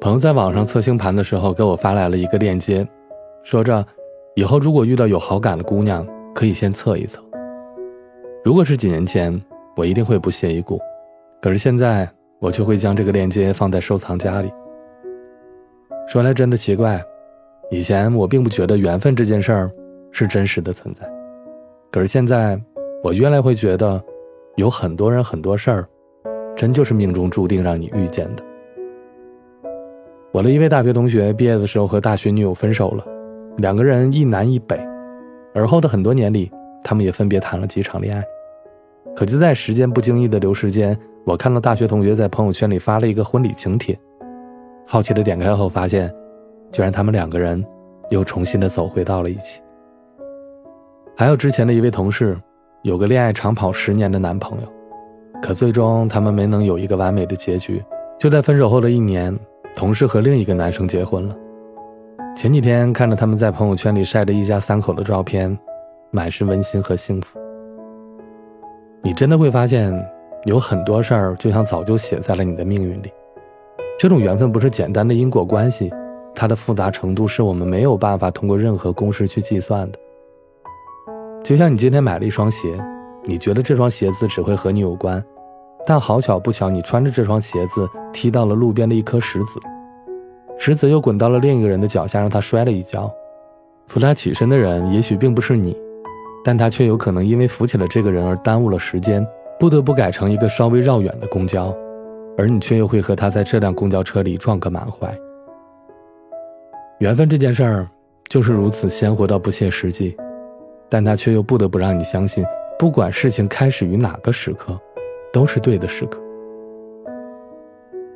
朋友在网上测星盘的时候，给我发来了一个链接，说着以后如果遇到有好感的姑娘，可以先测一测。如果是几年前，我一定会不屑一顾，可是现在我却会将这个链接放在收藏夹里。说来真的奇怪，以前我并不觉得缘分这件事儿是真实的存在，可是现在我越来会觉得，有很多人很多事儿，真就是命中注定让你遇见的。我的一位大学同学毕业的时候和大学女友分手了，两个人一南一北，而后的很多年里，他们也分别谈了几场恋爱。可就在时间不经意的流逝间，我看到大学同学在朋友圈里发了一个婚礼请帖，好奇的点开后发现，居然他们两个人又重新的走回到了一起。还有之前的一位同事，有个恋爱长跑十年的男朋友，可最终他们没能有一个完美的结局。就在分手后的一年。同事和另一个男生结婚了。前几天看着他们在朋友圈里晒着一家三口的照片，满是温馨和幸福。你真的会发现，有很多事儿就像早就写在了你的命运里。这种缘分不是简单的因果关系，它的复杂程度是我们没有办法通过任何公式去计算的。就像你今天买了一双鞋，你觉得这双鞋子只会和你有关。但好巧不巧，你穿着这双鞋子踢到了路边的一颗石子，石子又滚到了另一个人的脚下，让他摔了一跤。扶他起身的人也许并不是你，但他却有可能因为扶起了这个人而耽误了时间，不得不改成一个稍微绕远的公交，而你却又会和他在这辆公交车里撞个满怀。缘分这件事儿就是如此鲜活到不切实际，但他却又不得不让你相信，不管事情开始于哪个时刻。都是对的时刻。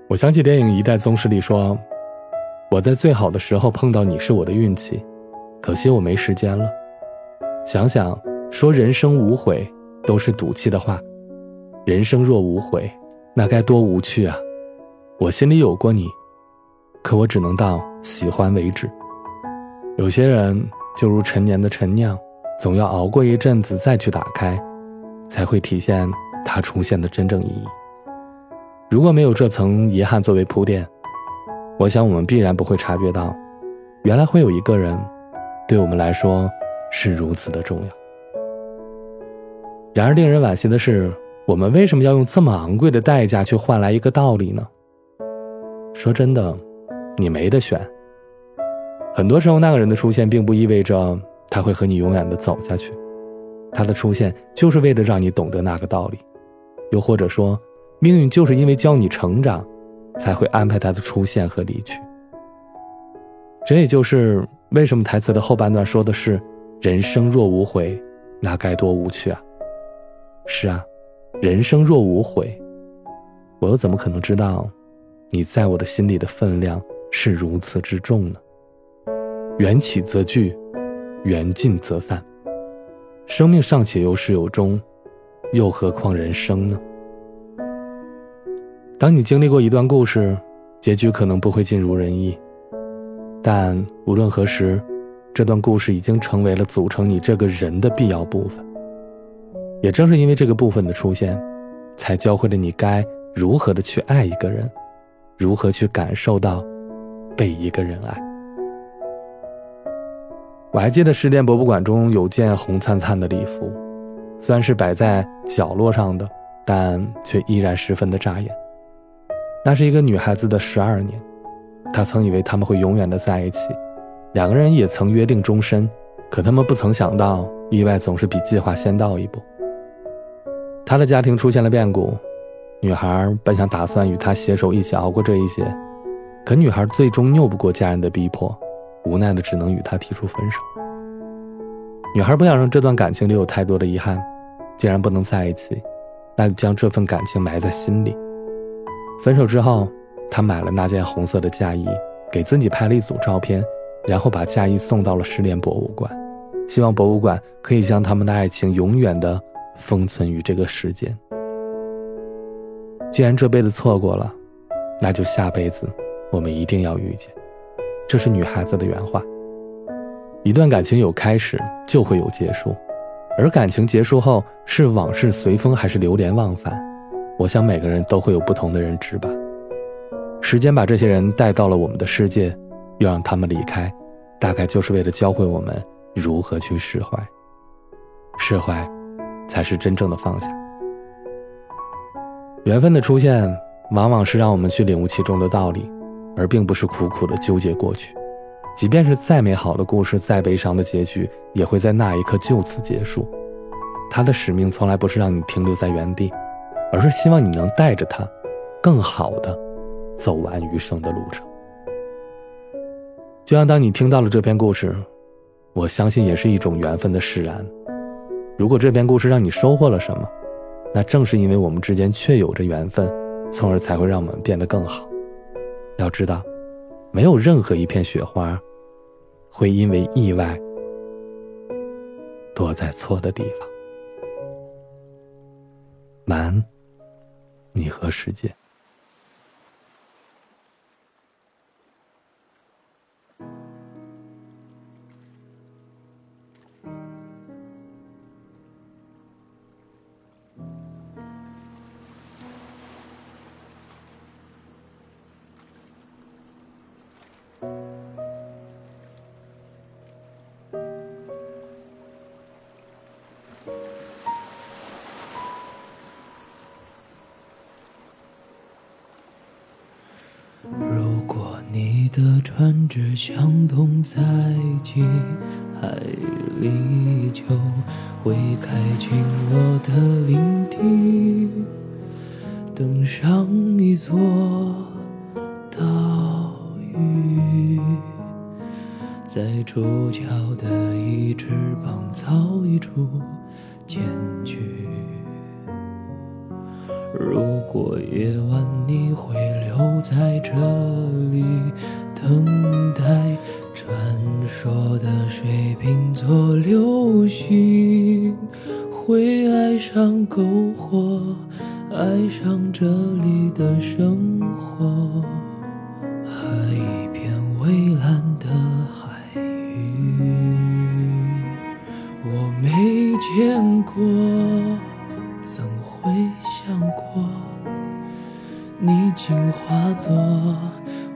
我想起电影《一代宗师》里说：“我在最好的时候碰到你是我的运气，可惜我没时间了。”想想说人生无悔都是赌气的话，人生若无悔，那该多无趣啊！我心里有过你，可我只能到喜欢为止。有些人就如陈年的陈酿，总要熬过一阵子再去打开，才会体现。它出现的真正意义。如果没有这层遗憾作为铺垫，我想我们必然不会察觉到，原来会有一个人，对我们来说是如此的重要。然而，令人惋惜的是，我们为什么要用这么昂贵的代价去换来一个道理呢？说真的，你没得选。很多时候，那个人的出现，并不意味着他会和你永远的走下去，他的出现就是为了让你懂得那个道理。又或者说，命运就是因为教你成长，才会安排他的出现和离去。这也就是为什么台词的后半段说的是“人生若无悔，那该多无趣啊！”是啊，人生若无悔，我又怎么可能知道，你在我的心里的分量是如此之重呢？缘起则聚，缘尽则散，生命尚且有始有终。又何况人生呢？当你经历过一段故事，结局可能不会尽如人意，但无论何时，这段故事已经成为了组成你这个人的必要部分。也正是因为这个部分的出现，才教会了你该如何的去爱一个人，如何去感受到被一个人爱。我还记得失恋博物馆中有件红灿灿的礼服。虽然是摆在角落上的，但却依然十分的扎眼。那是一个女孩子的十二年，她曾以为他们会永远的在一起，两个人也曾约定终身。可他们不曾想到，意外总是比计划先到一步。他的家庭出现了变故，女孩本想打算与他携手一起熬过这一劫，可女孩最终拗不过家人的逼迫，无奈的只能与他提出分手。女孩不想让这段感情里有太多的遗憾。既然不能在一起，那就将这份感情埋在心里。分手之后，他买了那件红色的嫁衣，给自己拍了一组照片，然后把嫁衣送到了失恋博物馆，希望博物馆可以将他们的爱情永远的封存于这个世间。既然这辈子错过了，那就下辈子我们一定要遇见。这是女孩子的原话。一段感情有开始，就会有结束。而感情结束后是往事随风还是流连忘返，我想每个人都会有不同的认知吧。时时间把这些人带到了我们的世界，又让他们离开，大概就是为了教会我们如何去释怀。释怀，才是真正的放下。缘分的出现，往往是让我们去领悟其中的道理，而并不是苦苦的纠结过去。即便是再美好的故事，再悲伤的结局，也会在那一刻就此结束。他的使命从来不是让你停留在原地，而是希望你能带着他，更好的。走完余生的路程，就像当你听到了这篇故事，我相信也是一种缘分的释然。如果这篇故事让你收获了什么，那正是因为我们之间确有着缘分，从而才会让我们变得更好。要知道，没有任何一片雪花，会因为意外躲在错的地方。晚安，你和世界。如果你的船只向东在几海里，就会开进我的领地，登上一座岛屿，在触角的一翅膀造一处茧居。如果夜晚你会留在这里，等待传说的水瓶座流星，会爱上篝火，爱上这里的生活和一片蔚蓝的海域。我没见过，怎会？想过，你竟化作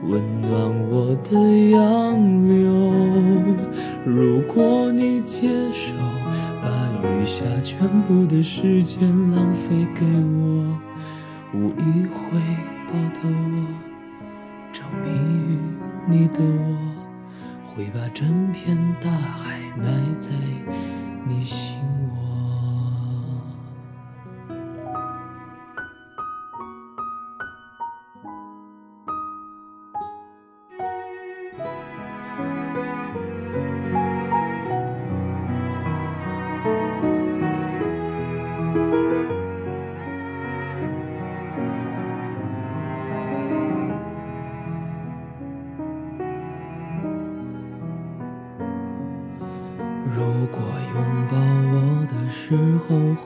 温暖我的杨柳。如果你接受把余下全部的时间浪费给我，无以回报的我着迷于你的我，会把整片大海埋在你心窝。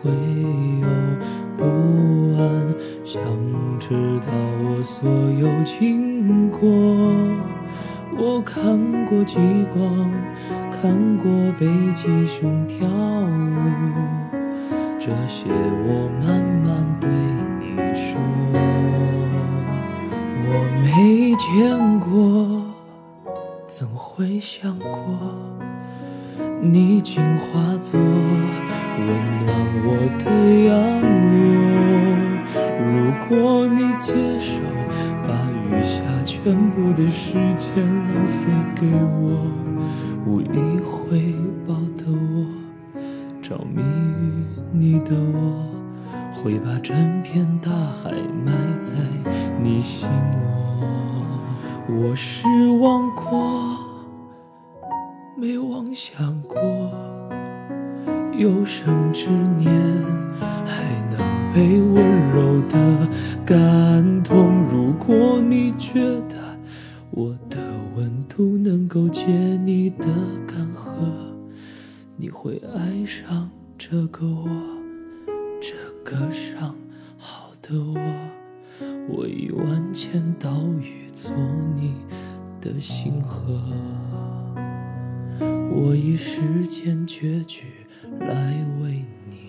会有不安，想知道我所有经过。我看过极光，看过北极熊跳舞，这些我慢慢对你说。我没见过，怎会想过？你竟化作温暖我的洋流。如果你接受把余下全部的时间浪费给我，无以回报的我着迷于你的我，会把整片大海埋在你心窝。我失望过。有生之年还能被温柔的感动。如果你觉得我的温度能够解你的干涸，你会爱上这个我，这个伤好的我。我以万千岛屿做你的星河。我以时间绝句来为你。